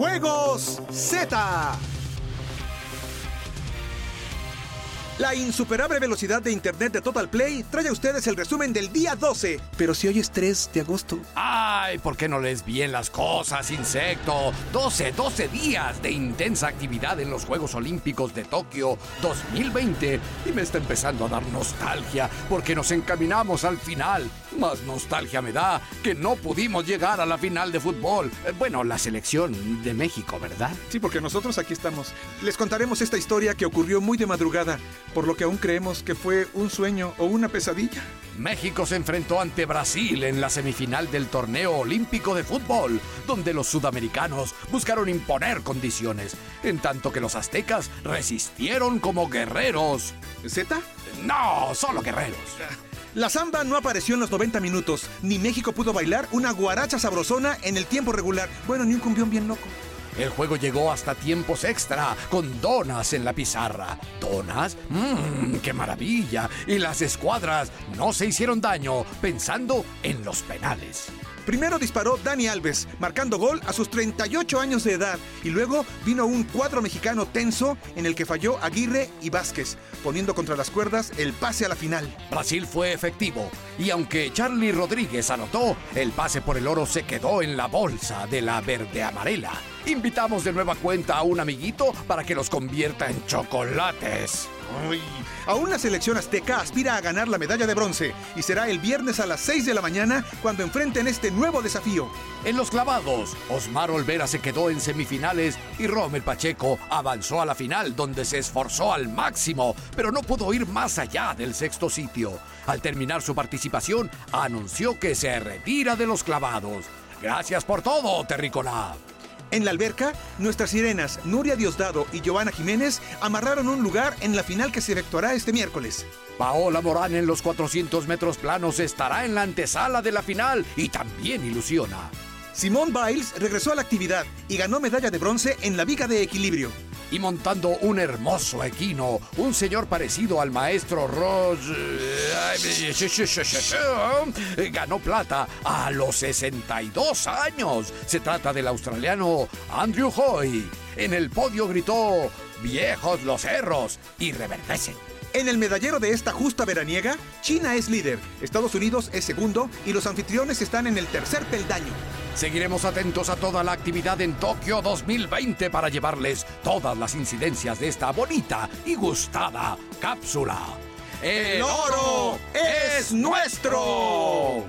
Juegos Z. La insuperable velocidad de internet de Total Play trae a ustedes el resumen del día 12. Pero si hoy es 3 de agosto. ¡Ay! ¿Por qué no lees bien las cosas, insecto? 12, 12 días de intensa actividad en los Juegos Olímpicos de Tokio 2020. Y me está empezando a dar nostalgia porque nos encaminamos al final. Más nostalgia me da que no pudimos llegar a la final de fútbol. Eh, Bueno, la selección de México, ¿verdad? Sí, porque nosotros aquí estamos. Les contaremos esta historia que ocurrió muy de madrugada, por lo que aún creemos que fue un sueño o una pesadilla. México se enfrentó ante Brasil en la semifinal del torneo olímpico de fútbol, donde los sudamericanos buscaron imponer condiciones, en tanto que los aztecas resistieron como guerreros. ¿Z? No, solo guerreros. La samba no apareció en los 90 minutos, ni México pudo bailar una guaracha sabrosona en el tiempo regular. Bueno, ni un cumbión bien loco. El juego llegó hasta tiempos extra, con donas en la pizarra. ¿Donas? ¡Mmm, qué maravilla! Y las escuadras no se hicieron daño pensando en los penales. Primero disparó Dani Alves, marcando gol a sus 38 años de edad, y luego vino un cuadro mexicano tenso en el que falló Aguirre y Vázquez, poniendo contra las cuerdas el pase a la final. Brasil fue efectivo y aunque Charlie Rodríguez anotó, el pase por el oro se quedó en la bolsa de la verde amarela. Invitamos de nueva cuenta a un amiguito para que los convierta en chocolates. Ay, aún la selección azteca aspira a ganar la medalla de bronce y será el viernes a las 6 de la mañana cuando enfrenten este nuevo desafío. En los clavados, Osmar Olvera se quedó en semifinales y Rommel Pacheco avanzó a la final donde se esforzó al máximo, pero no pudo ir más allá del sexto sitio. Al terminar su participación, anunció que se retira de los clavados. Gracias por todo, Terrícola. En la alberca, nuestras sirenas Nuria Diosdado y Giovanna Jiménez amarraron un lugar en la final que se efectuará este miércoles. Paola Morán en los 400 metros planos estará en la antesala de la final y también ilusiona. Simone Biles regresó a la actividad y ganó medalla de bronce en la viga de equilibrio. Y montando un hermoso equino, un señor parecido al maestro Ross ganó plata a los 62 años. Se trata del australiano Andrew Hoy. En el podio gritó, viejos los cerros y reverdecen. En el medallero de esta justa veraniega, China es líder, Estados Unidos es segundo y los anfitriones están en el tercer peldaño. Seguiremos atentos a toda la actividad en Tokio 2020 para llevarles todas las incidencias de esta bonita y gustada cápsula. ¡El oro es nuestro!